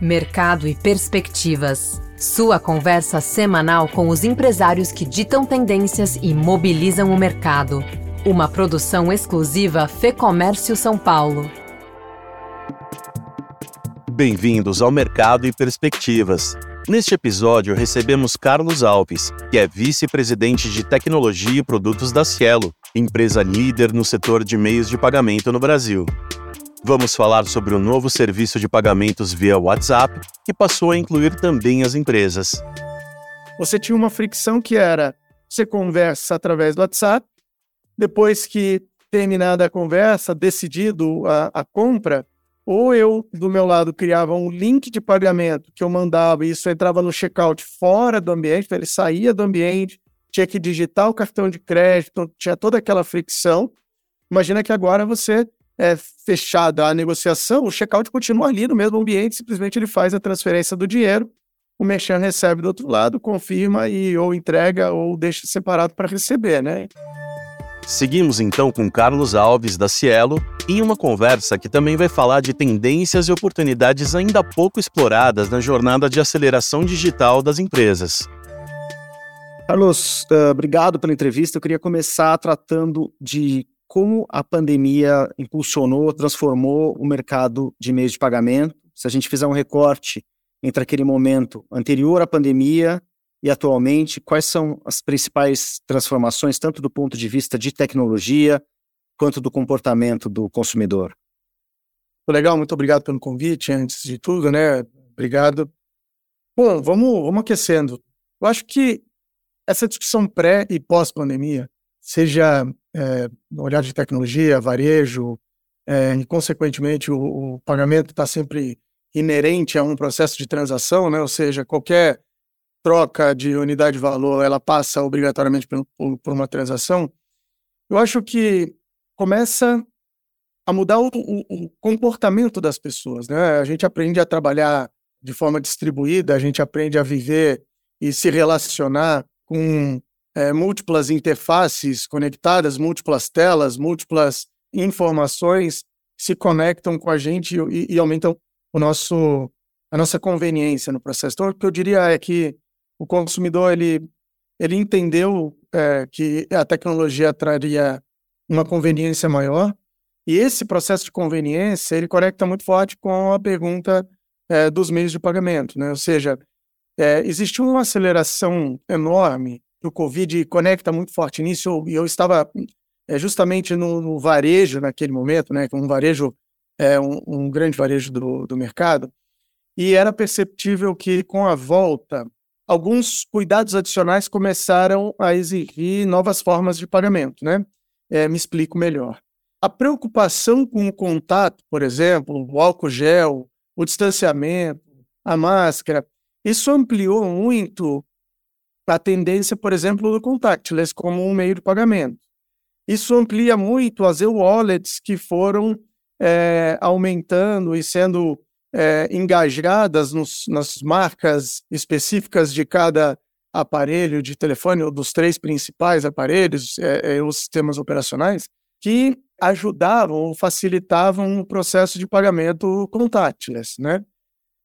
Mercado e Perspectivas. Sua conversa semanal com os empresários que ditam tendências e mobilizam o mercado. Uma produção exclusiva Fê Comércio São Paulo. Bem-vindos ao Mercado e Perspectivas. Neste episódio, recebemos Carlos Alves, que é vice-presidente de tecnologia e produtos da Cielo, empresa líder no setor de meios de pagamento no Brasil. Vamos falar sobre o novo serviço de pagamentos via WhatsApp, que passou a incluir também as empresas. Você tinha uma fricção que era você conversa através do WhatsApp, depois que terminada a conversa, decidido a, a compra, ou eu, do meu lado, criava um link de pagamento que eu mandava e isso entrava no checkout fora do ambiente, então ele saía do ambiente, tinha que digitar o cartão de crédito, tinha toda aquela fricção. Imagina que agora você é fechada a negociação, o checkout continua ali no mesmo ambiente, simplesmente ele faz a transferência do dinheiro, o merchan recebe do outro lado, confirma e ou entrega ou deixa separado para receber, né? Seguimos então com Carlos Alves da Cielo em uma conversa que também vai falar de tendências e oportunidades ainda pouco exploradas na jornada de aceleração digital das empresas. Carlos, uh, obrigado pela entrevista. Eu queria começar tratando de como a pandemia impulsionou, transformou o mercado de meios de pagamento. Se a gente fizer um recorte entre aquele momento anterior à pandemia e atualmente, quais são as principais transformações, tanto do ponto de vista de tecnologia, quanto do comportamento do consumidor? Legal, muito obrigado pelo convite, antes de tudo, né? Obrigado. Bom, vamos, vamos aquecendo. Eu acho que essa discussão pré e pós-pandemia, seja é, no olhar de tecnologia, varejo, é, e consequentemente o, o pagamento está sempre inerente a um processo de transação, né? ou seja, qualquer troca de unidade de valor ela passa obrigatoriamente por, por uma transação. Eu acho que começa a mudar o, o, o, comportamento das pessoas, né? A gente aprende a trabalhar de forma distribuída, a gente aprende a viver e se relacionar com é, múltiplas interfaces conectadas, múltiplas telas, múltiplas informações se conectam com a gente e, e aumentam o nosso, a nossa conveniência no processo. Então, o que eu diria é que o consumidor ele, ele entendeu é, que a tecnologia traria uma conveniência maior e esse processo de conveniência ele conecta muito forte com a pergunta é, dos meios de pagamento, né? Ou seja, é, uma aceleração enorme o Covid conecta muito forte nisso, e eu, eu, estava é, justamente no, no, varejo naquele momento, né, um varejo, é, um, um grande varejo do, do mercado, e era perceptível que com a volta, alguns cuidados adicionais começaram a exigir novas formas de pagamento, né? É, me explico melhor. A preocupação com o contato, por exemplo, o álcool gel, o distanciamento, a máscara, isso ampliou muito a tendência, por exemplo, do contactless como um meio de pagamento. Isso amplia muito as e-wallets que foram é, aumentando e sendo é, engajadas nos, nas marcas específicas de cada aparelho de telefone, ou dos três principais aparelhos, é, é os sistemas operacionais, que ajudavam ou facilitavam o processo de pagamento contactless, né?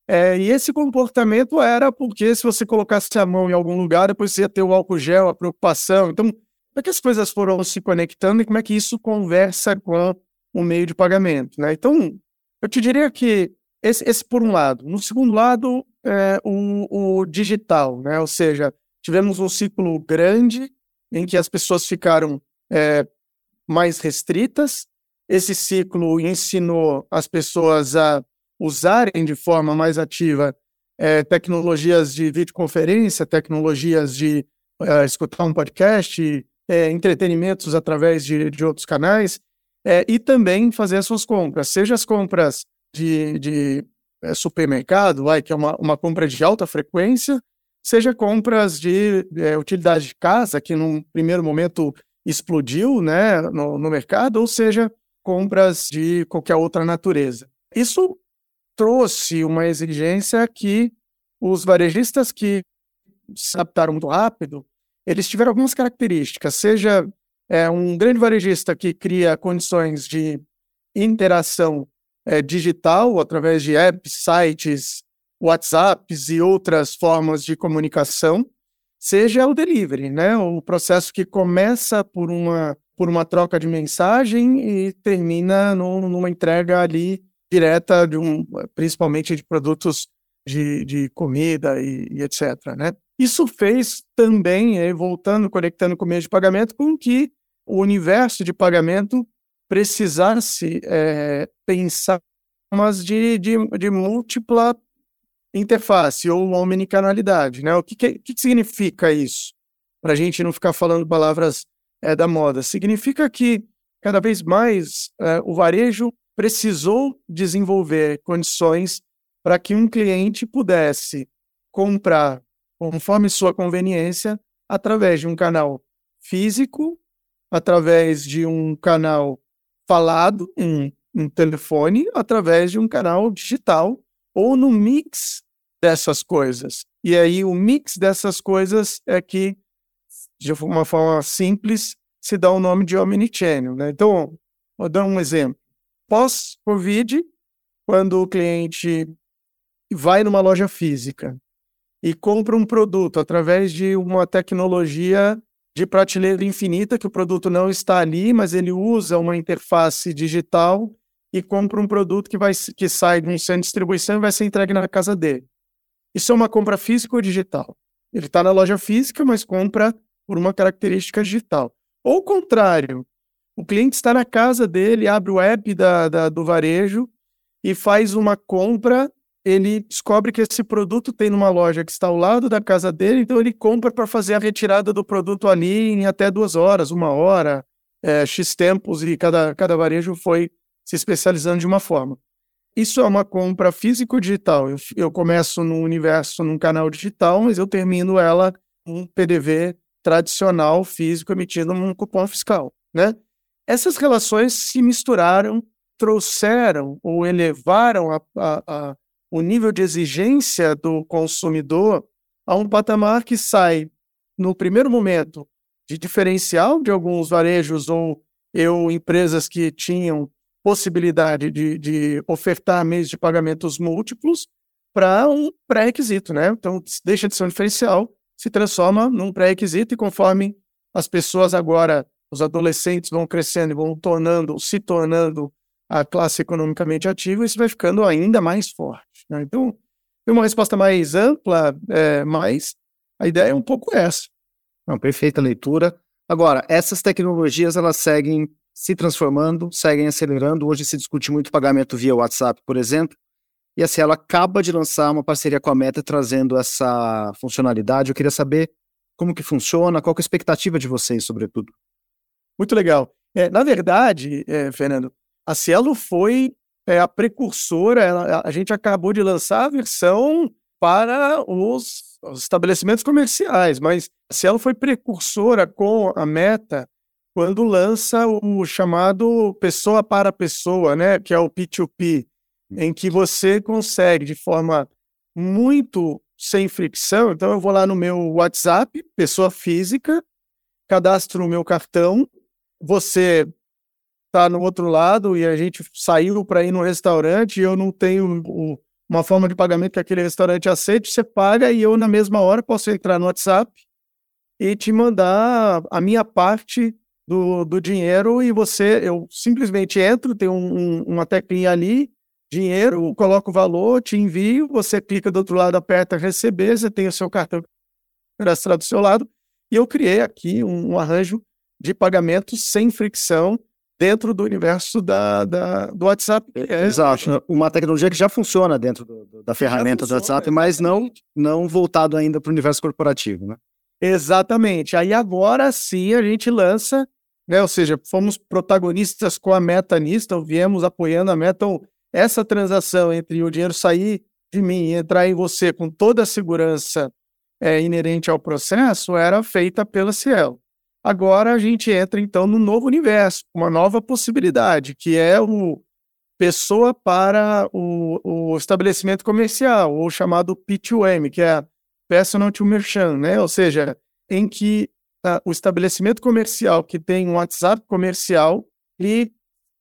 É, e esse comportamento era porque se você colocasse a mão em algum lugar, depois você ia ter o álcool gel, a preocupação. Então, como é que as coisas foram se conectando e como é que isso conversa com o meio de pagamento? Né? Então, eu te diria que esse, esse por um lado. No segundo lado, é, o, o digital, né? ou seja, tivemos um ciclo grande em que as pessoas ficaram é, mais restritas. Esse ciclo ensinou as pessoas a usarem de forma mais ativa é, tecnologias de videoconferência, tecnologias de é, escutar um podcast, é, entretenimentos através de, de outros canais, é, e também fazer as suas compras, seja as compras de, de é, supermercado, vai, que é uma, uma compra de alta frequência, seja compras de é, utilidade de casa, que num primeiro momento explodiu né, no, no mercado, ou seja, compras de qualquer outra natureza. Isso trouxe uma exigência que os varejistas que se adaptaram muito rápido, eles tiveram algumas características, seja é, um grande varejista que cria condições de interação é, digital através de apps, sites, WhatsApps e outras formas de comunicação, seja o delivery, né? O processo que começa por uma, por uma troca de mensagem e termina no, numa entrega ali direta de um, principalmente de produtos de, de comida e, e, etc. Né? Isso fez também, voltando, conectando com o meio de pagamento, com que o universo de pagamento precisasse é, pensar mas de, de, de múltipla interface ou omnicanalidade. Né? O que, que, que significa isso? Para a gente não ficar falando palavras é, da moda. Significa que cada vez mais é, o varejo precisou desenvolver condições para que um cliente pudesse comprar conforme sua conveniência através de um canal físico, através de um canal falado, um, um telefone, através de um canal digital ou no mix dessas coisas. E aí o mix dessas coisas é que, de uma forma simples, se dá o nome de omnichannel. Né? Então, vou dar um exemplo. Pós-Covid, quando o cliente vai numa loja física e compra um produto através de uma tecnologia de prateleira infinita, que o produto não está ali, mas ele usa uma interface digital e compra um produto que, vai, que sai de um centro de distribuição e vai ser entregue na casa dele. Isso é uma compra física ou digital? Ele está na loja física, mas compra por uma característica digital. Ou o contrário, o cliente está na casa dele, abre o app da, da, do varejo e faz uma compra. Ele descobre que esse produto tem numa loja que está ao lado da casa dele, então ele compra para fazer a retirada do produto ali em até duas horas, uma hora, é, X tempos, e cada, cada varejo foi se especializando de uma forma. Isso é uma compra físico-digital. Eu, eu começo no universo, num canal digital, mas eu termino ela um PDV tradicional físico emitindo um cupom fiscal, né? Essas relações se misturaram, trouxeram ou elevaram a, a, a, o nível de exigência do consumidor a um patamar que sai, no primeiro momento, de diferencial de alguns varejos ou empresas que tinham possibilidade de, de ofertar meios de pagamentos múltiplos para um pré-requisito, né? Então, deixa de ser um diferencial, se transforma num pré-requisito e conforme as pessoas agora, os adolescentes vão crescendo e vão tornando, se tornando a classe economicamente ativa, isso vai ficando ainda mais forte. Né? Então, tem uma resposta mais ampla, é, mas a ideia é um pouco essa. Não, perfeita leitura. Agora, essas tecnologias elas seguem se transformando, seguem acelerando. Hoje se discute muito pagamento via WhatsApp, por exemplo. E a Cielo acaba de lançar uma parceria com a Meta trazendo essa funcionalidade. Eu queria saber como que funciona, qual é a expectativa de vocês, sobretudo. Muito legal. É, na verdade, é, Fernando, a Cielo foi é, a precursora, ela, a gente acabou de lançar a versão para os, os estabelecimentos comerciais, mas a Cielo foi precursora com a Meta quando lança o chamado pessoa para pessoa, né, que é o P2P, em que você consegue de forma muito sem fricção. Então eu vou lá no meu WhatsApp, pessoa física, cadastro o meu cartão, você está no outro lado e a gente saiu para ir no restaurante e eu não tenho o, uma forma de pagamento que aquele restaurante aceite, você paga e eu na mesma hora posso entrar no WhatsApp e te mandar a minha parte do, do dinheiro e você, eu simplesmente entro, tem um, um, uma teclinha ali, dinheiro, coloco o valor, te envio, você clica do outro lado, aperta receber, você tem o seu cartão cadastrado do seu lado, e eu criei aqui um, um arranjo de pagamento sem fricção dentro do universo da, da do WhatsApp. É, Exato, uma tecnologia que já funciona dentro do, da ferramenta funciona, do WhatsApp, mas não, não voltado ainda para o universo corporativo, né? Exatamente. Aí agora sim a gente lança né? Ou seja, fomos protagonistas com a meta nisso, viemos apoiando a meta. Então, essa transação entre o dinheiro sair de mim e entrar em você com toda a segurança é, inerente ao processo era feita pela Cielo. Agora a gente entra então no novo universo, uma nova possibilidade, que é o pessoa para o, o estabelecimento comercial, ou chamado P2M, que é Personal to Merchant, né? Ou seja, em que uh, o estabelecimento comercial que tem um WhatsApp comercial e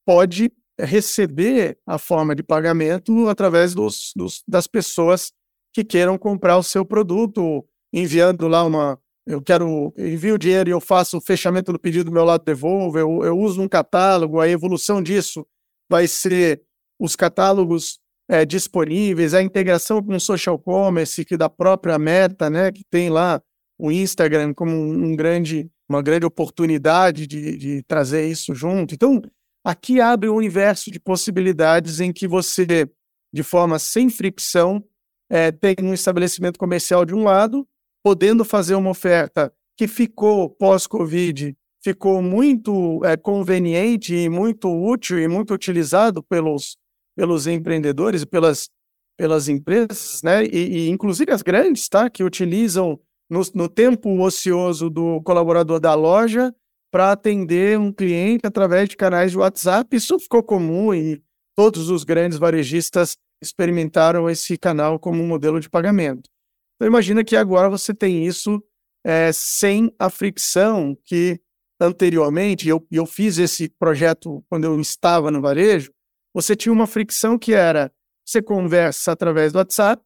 pode receber a forma de pagamento através dos, dos, das pessoas que queiram comprar o seu produto, enviando lá uma. Eu quero envio o dinheiro e eu faço o fechamento do pedido do meu lado devolvo, eu, eu uso um catálogo, a evolução disso vai ser os catálogos é, disponíveis, a integração com o social commerce que da própria Meta, né, que tem lá o Instagram como um, um grande, uma grande oportunidade de, de trazer isso junto. Então, aqui abre um universo de possibilidades em que você, de forma sem fricção, é, tem um estabelecimento comercial de um lado, podendo fazer uma oferta que ficou pós-Covid, ficou muito é, conveniente e muito útil e muito utilizado pelos, pelos empreendedores e pelas, pelas empresas, né? E, e, inclusive as grandes, tá? Que utilizam no, no tempo ocioso do colaborador da loja para atender um cliente através de canais de WhatsApp. Isso ficou comum e todos os grandes varejistas experimentaram esse canal como um modelo de pagamento. Então imagina que agora você tem isso é, sem a fricção que anteriormente, eu, eu fiz esse projeto quando eu estava no varejo, você tinha uma fricção que era, você conversa através do WhatsApp,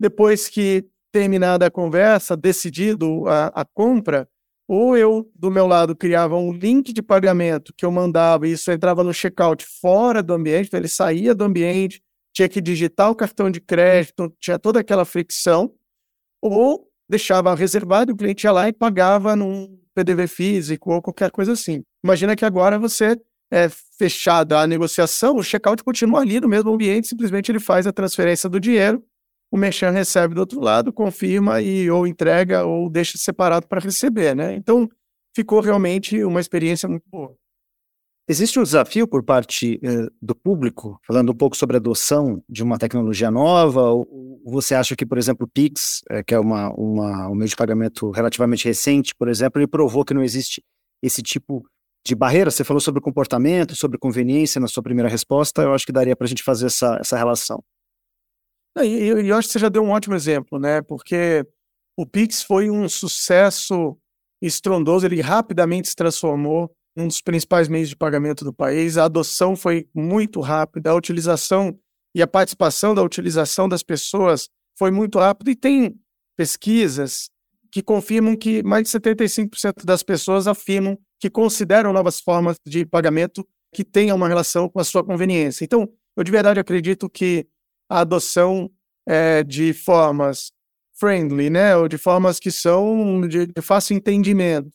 depois que terminada a conversa, decidido a, a compra, ou eu, do meu lado, criava um link de pagamento que eu mandava e isso entrava no checkout fora do ambiente, então ele saía do ambiente, tinha que digitar o cartão de crédito, tinha toda aquela fricção, ou deixava reservado, o cliente ia lá e pagava num PDV físico ou qualquer coisa assim. Imagina que agora você é fechada a negociação, o checkout continua ali no mesmo ambiente, simplesmente ele faz a transferência do dinheiro, o merchan recebe do outro lado, confirma e ou entrega ou deixa separado para receber, né? Então, ficou realmente uma experiência muito boa. Existe um desafio por parte eh, do público, falando um pouco sobre a adoção de uma tecnologia nova? Ou você acha que, por exemplo, o Pix, eh, que é uma, uma, um meio de pagamento relativamente recente, por exemplo, ele provou que não existe esse tipo de barreira? Você falou sobre comportamento, sobre conveniência na sua primeira resposta, eu acho que daria para a gente fazer essa, essa relação. E eu, eu acho que você já deu um ótimo exemplo, né? Porque o Pix foi um sucesso estrondoso, ele rapidamente se transformou um dos principais meios de pagamento do país. A adoção foi muito rápida, a utilização e a participação da utilização das pessoas foi muito rápida e tem pesquisas que confirmam que mais de 75% das pessoas afirmam que consideram novas formas de pagamento que tenham uma relação com a sua conveniência. Então, eu de verdade acredito que a adoção é, de formas friendly, né, ou de formas que são de, de fácil entendimento,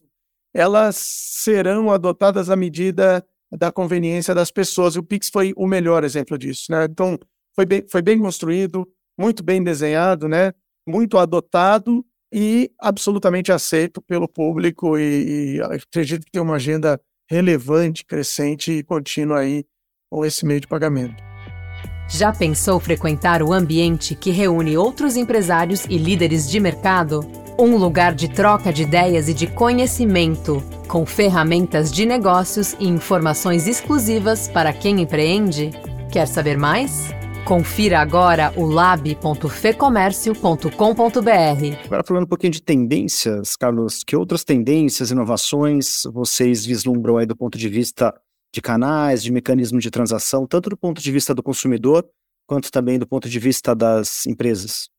elas serão adotadas à medida da conveniência das pessoas. E o Pix foi o melhor exemplo disso, né? Então, foi bem, foi bem construído, muito bem desenhado, né? Muito adotado e absolutamente aceito pelo público e, e acredito que tem uma agenda relevante, crescente e contínua aí com esse meio de pagamento. Já pensou frequentar o ambiente que reúne outros empresários e líderes de mercado? Um lugar de troca de ideias e de conhecimento, com ferramentas de negócios e informações exclusivas para quem empreende. Quer saber mais? Confira agora o lab.fecomércio.com.br. Agora falando um pouquinho de tendências, Carlos, que outras tendências, inovações vocês vislumbram aí do ponto de vista de canais, de mecanismo de transação, tanto do ponto de vista do consumidor, quanto também do ponto de vista das empresas?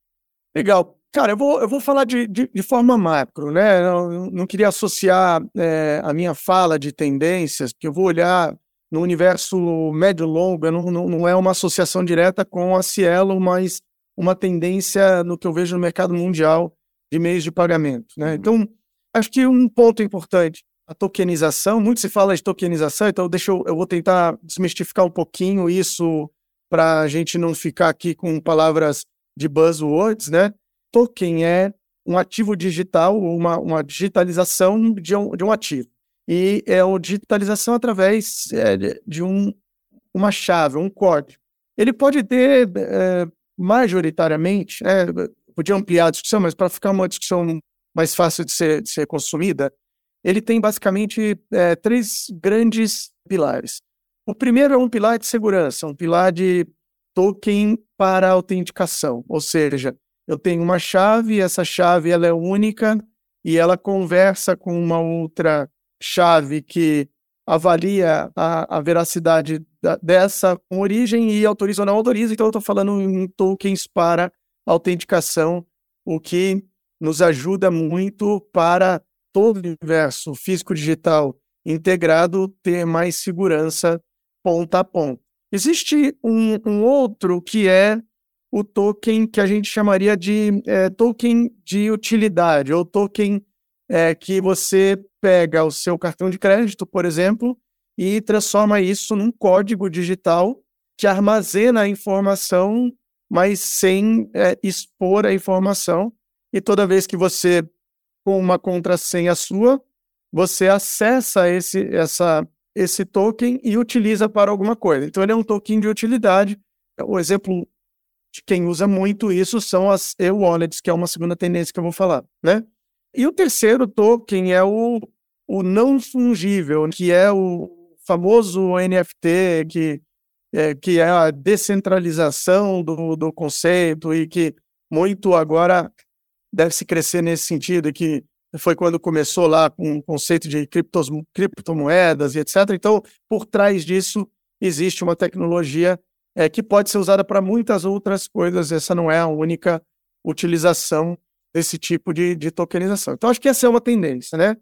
Legal. Cara, eu vou, eu vou falar de, de, de forma macro, né? Eu não queria associar é, a minha fala de tendências, porque eu vou olhar no universo médio-longo, não, não, não é uma associação direta com a Cielo, mas uma tendência no que eu vejo no mercado mundial de meios de pagamento, né? Uhum. Então, acho que um ponto importante, a tokenização, muito se fala de tokenização, então deixa eu, eu vou tentar desmistificar um pouquinho isso para a gente não ficar aqui com palavras de buzzwords, né? Token é um ativo digital, uma, uma digitalização de um, de um ativo. E é uma digitalização através é, de um, uma chave, um código. Ele pode ter, é, majoritariamente, é, podia ampliar a discussão, mas para ficar uma discussão mais fácil de ser, de ser consumida, ele tem basicamente é, três grandes pilares. O primeiro é um pilar de segurança, um pilar de token para autenticação, ou seja, eu tenho uma chave, essa chave ela é única e ela conversa com uma outra chave que avalia a, a veracidade da, dessa origem e autoriza ou não autoriza. Então, eu estou falando em tokens para autenticação, o que nos ajuda muito para todo o universo físico-digital integrado ter mais segurança ponta a ponta. Existe um, um outro que é o token que a gente chamaria de é, token de utilidade, ou token é, que você pega o seu cartão de crédito, por exemplo, e transforma isso num código digital que armazena a informação, mas sem é, expor a informação. E toda vez que você, com uma contrassenha sua, você acessa esse, essa, esse token e utiliza para alguma coisa. Então, ele é um token de utilidade. O exemplo de quem usa muito isso são as e-wallets, que é uma segunda tendência que eu vou falar, né? E o terceiro token é o, o não fungível, que é o famoso NFT, que é, que é a descentralização do, do conceito e que muito agora deve se crescer nesse sentido, e que foi quando começou lá com o conceito de criptos, criptomoedas e etc. Então, por trás disso, existe uma tecnologia é, que pode ser usada para muitas outras coisas, essa não é a única utilização desse tipo de, de tokenização. Então, acho que essa é uma tendência, né?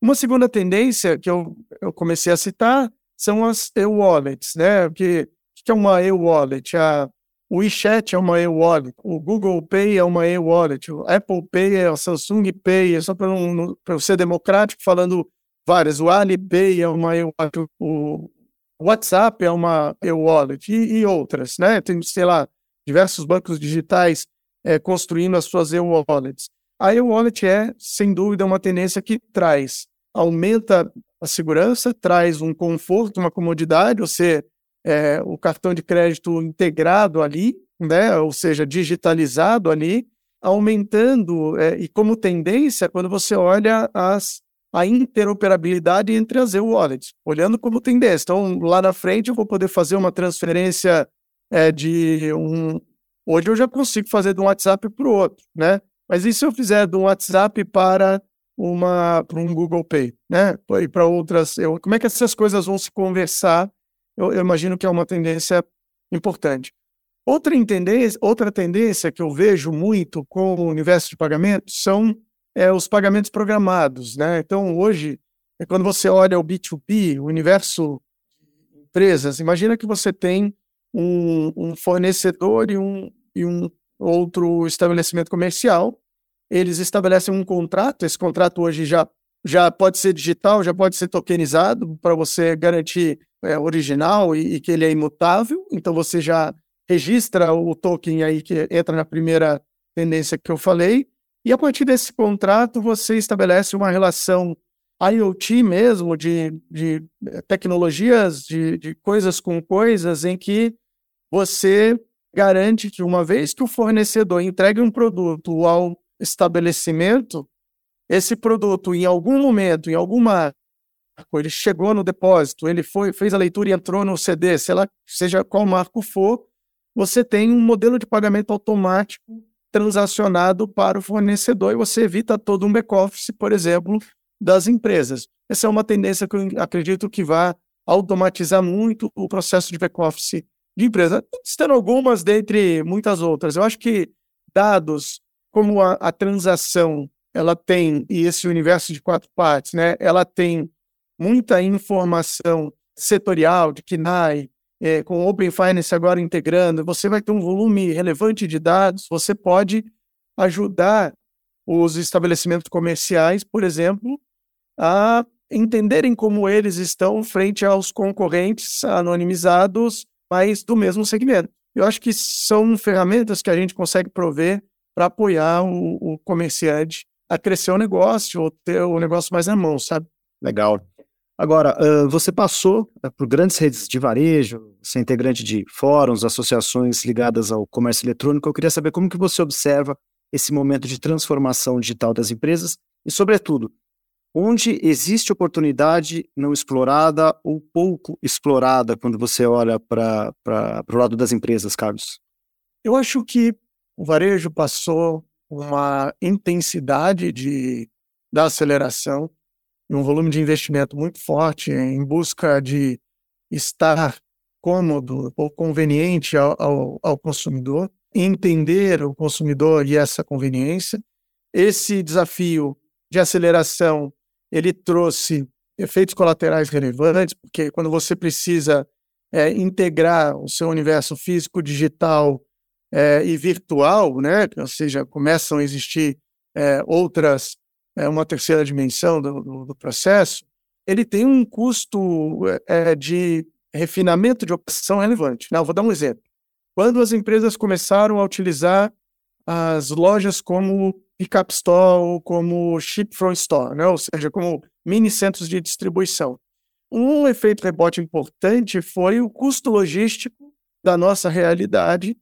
Uma segunda tendência que eu, eu comecei a citar são as e-wallets, né? O que, que é uma e-wallet? A, o WeChat é uma e-wallet, o Google Pay é uma e-wallet, o Apple Pay é o Samsung Pay, é só para eu ser democrático, falando várias. O Alipay é uma e-wallet, o WhatsApp é uma e-wallet e, e, outras, né? Tem, sei lá, diversos bancos digitais é, construindo as suas e-wallets. A e-wallet é, sem dúvida, uma tendência que traz, aumenta a segurança, traz um conforto, uma comodidade, você é, o cartão de crédito integrado ali, né, ou seja, digitalizado ali, aumentando, é, e como tendência, quando você olha as, a interoperabilidade entre as e-wallets, olhando como tendência. Então, lá na frente, eu vou poder fazer uma transferência é, de um. Hoje eu já consigo fazer de um WhatsApp para o outro, né? Mas e se eu fizer de um WhatsApp para uma para um Google Pay, né? E para outras, eu, como é que essas coisas vão se conversar eu, eu imagino que é uma tendência importante. Outra tendência, outra tendência que eu vejo muito com o universo de pagamentos são é, os pagamentos programados. Né? Então, hoje, é quando você olha o B2B, o universo de empresas, imagina que você tem um, um fornecedor e um, e um outro estabelecimento comercial. Eles estabelecem um contrato, esse contrato hoje já, já pode ser digital, já pode ser tokenizado, para você garantir é, original e, e, que ele é imutável, então você já registra o token aí que entra na primeira tendência que eu falei, e a partir desse contrato você estabelece uma relação IoT mesmo, de, de eh, tecnologias, de, de coisas com coisas, em que você garante que uma vez que o fornecedor entregue um produto ao estabelecimento, esse produto em algum momento, em alguma ele chegou no depósito, ele foi, fez a leitura e entrou no CD, sei lá, seja qual marco for, você tem um modelo de pagamento automático transacionado para o fornecedor e você evita todo um back-office, por exemplo, das empresas. Essa é uma tendência que eu acredito que vai automatizar muito o processo de back-office de empresa, estando algumas dentre muitas outras. Eu acho que dados como a, a transação ela tem, e esse universo de quatro partes, né, ela tem muita informação setorial de KNAI, é, com Open Finance agora integrando, você vai ter um volume relevante de dados, você pode ajudar os estabelecimentos comerciais, por exemplo, a entenderem como eles estão frente aos concorrentes anonimizados, mas do mesmo segmento. Eu acho que são ferramentas que a gente consegue prover para apoiar o, o comerciante a crescer o negócio ou ter o negócio mais na mão, sabe? Legal. Agora, você passou uh, por grandes redes de varejo, você é integrante de fóruns, associações ligadas ao comércio eletrônico. Eu queria saber como que você observa esse momento de transformação digital das empresas e, sobretudo, onde existe oportunidade não explorada ou pouco explorada quando você olha para o lado das empresas, Carlos? Eu acho que o varejo passou uma intensidade de, da aceleração e um volume de investimento muito forte em busca de estar cômodo ou conveniente ao, ao, ao consumidor. entender o consumidor e essa conveniência. Esse desafio de aceleração, ele trouxe efeitos colaterais relevantes, porque quando você precisa é, integrar o seu universo físico, digital é, e virtual, né? ou seja, começam a existir é, outras, é, uma terceira dimensão do, do, do, processo, ele tem um custo é, de refinamento de operação relevante. Não, vou dar um exemplo. Quando as empresas começaram a utilizar as lojas como pick-up store ou como ship from store, né? ou seja, como mini centros de distribuição. Um efeito rebote importante foi o custo logístico da nossa realidade,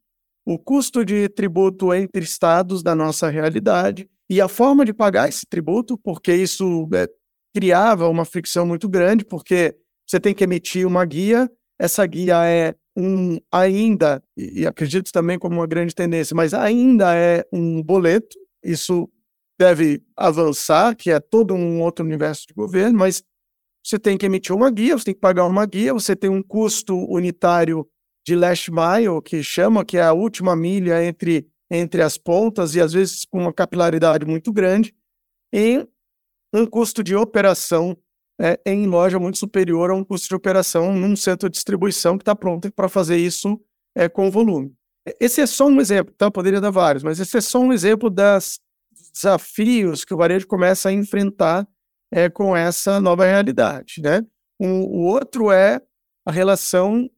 o custo de tributo entre estados da nossa realidade e a forma de pagar esse tributo, porque isso é, criava uma fricção muito grande, porque você tem que emitir uma guia, essa guia é um ainda, e acredito também como uma grande tendência, mas ainda é um boleto, isso deve avançar, que é todo um outro universo de governo, mas você tem que emitir uma guia, você tem que pagar uma guia, você tem um custo unitário de last mile, que chama, que é a última milha entre, entre as pontas, e às vezes com uma capilaridade muito grande, e um custo de operação é, em loja muito superior a um custo de operação num centro de distribuição que está pronto para fazer isso é, com volume. Esse é só um exemplo, tá? poderia dar vários, mas esse é só um exemplo das desafios que o varejo começa a enfrentar é, com essa nova realidade. Né? Um, o outro é a relação,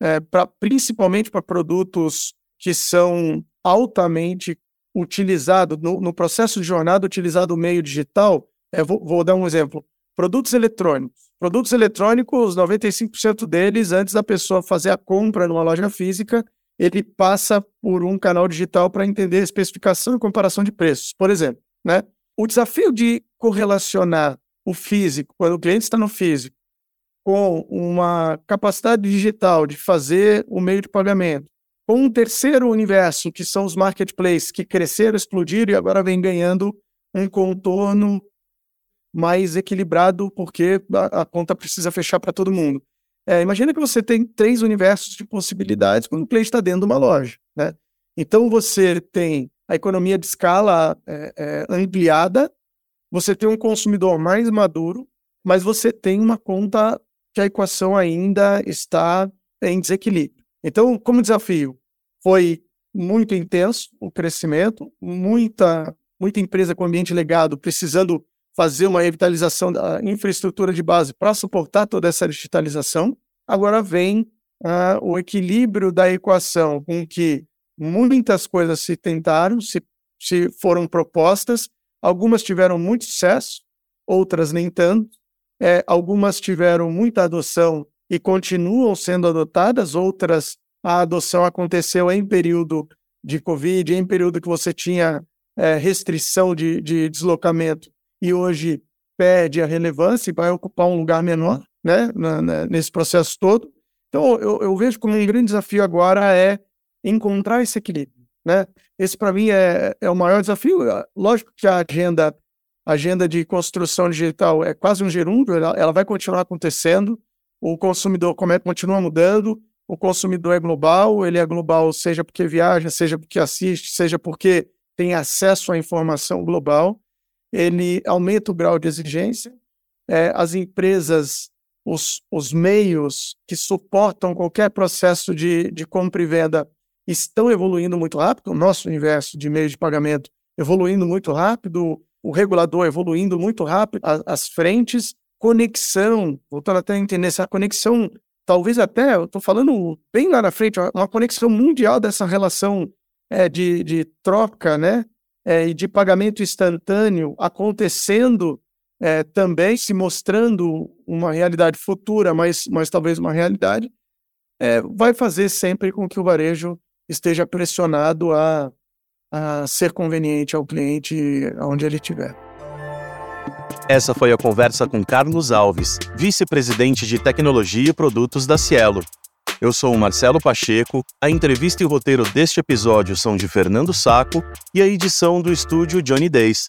é, pra, principalmente para produtos que são altamente utilizados, no, no, processo de jornada utilizado o meio digital. É, vou, vou dar um exemplo. Produtos eletrônicos. Produtos eletrônicos, 95% deles, antes da pessoa fazer a compra numa loja física, ele passa por um canal digital para entender a especificação e comparação de preços. Por exemplo, né? O desafio de correlacionar o físico, quando o cliente está no físico, com uma capacidade digital de fazer o meio de pagamento, com um terceiro universo, que são os marketplaces, que cresceram, explodiram e agora vem ganhando um contorno mais equilibrado, porque a, a conta precisa fechar para todo mundo. É, imagina que você tem três universos de possibilidades quando o cliente está dentro de uma loja. Né? Então você tem a economia de escala é, é, ampliada, você tem um consumidor mais maduro, mas você tem uma conta que a equação ainda está em desequilíbrio. Então, como desafio, foi muito intenso o crescimento, muita, muita empresa com ambiente legado precisando fazer uma revitalização da infraestrutura de base para suportar toda essa digitalização. Agora vem uh, o equilíbrio da equação com que muitas coisas se tentaram, se, se foram propostas, algumas tiveram muito sucesso, outras nem tanto, é, algumas tiveram muita adoção e continuam sendo adotadas, outras a adoção aconteceu em período de Covid, em período que você tinha é, restrição de, de deslocamento e hoje perde a relevância e vai ocupar um lugar menor né, na, na, nesse processo todo. Então, eu, eu vejo como um grande desafio agora é encontrar esse equilíbrio. Né? Esse, para mim, é, é o maior desafio. Lógico que a agenda, agenda de construção digital é quase um gerúndio, ela, ela vai continuar acontecendo, o consumidor continua mudando, o consumidor é global, ele é global seja porque viaja, seja porque assiste, seja porque tem acesso à informação global, ele aumenta o grau de exigência, é, as empresas os, os meios que suportam qualquer processo de, de compra e venda estão evoluindo muito rápido, o nosso universo de meios de pagamento evoluindo muito rápido, o regulador evoluindo muito rápido, as, as frentes, conexão, voltando até a entender essa conexão, talvez até, eu estou falando bem lá na frente, uma conexão mundial dessa relação é, de, de troca, né, é, e de pagamento instantâneo acontecendo é, também se mostrando uma realidade futura, mas, mas talvez uma realidade, é, vai fazer sempre com que o varejo esteja pressionado a, a ser conveniente ao cliente onde ele estiver. Essa foi a conversa com Carlos Alves, vice-presidente de tecnologia e produtos da Cielo. Eu sou o Marcelo Pacheco, a entrevista e o roteiro deste episódio são de Fernando Saco e a edição do estúdio Johnny Days.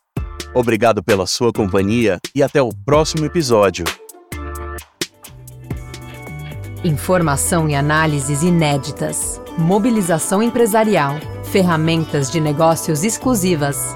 Obrigado pela sua companhia e até o próximo episódio. Informação e análises inéditas. Mobilização empresarial. ferramentas de negócios exclusivas.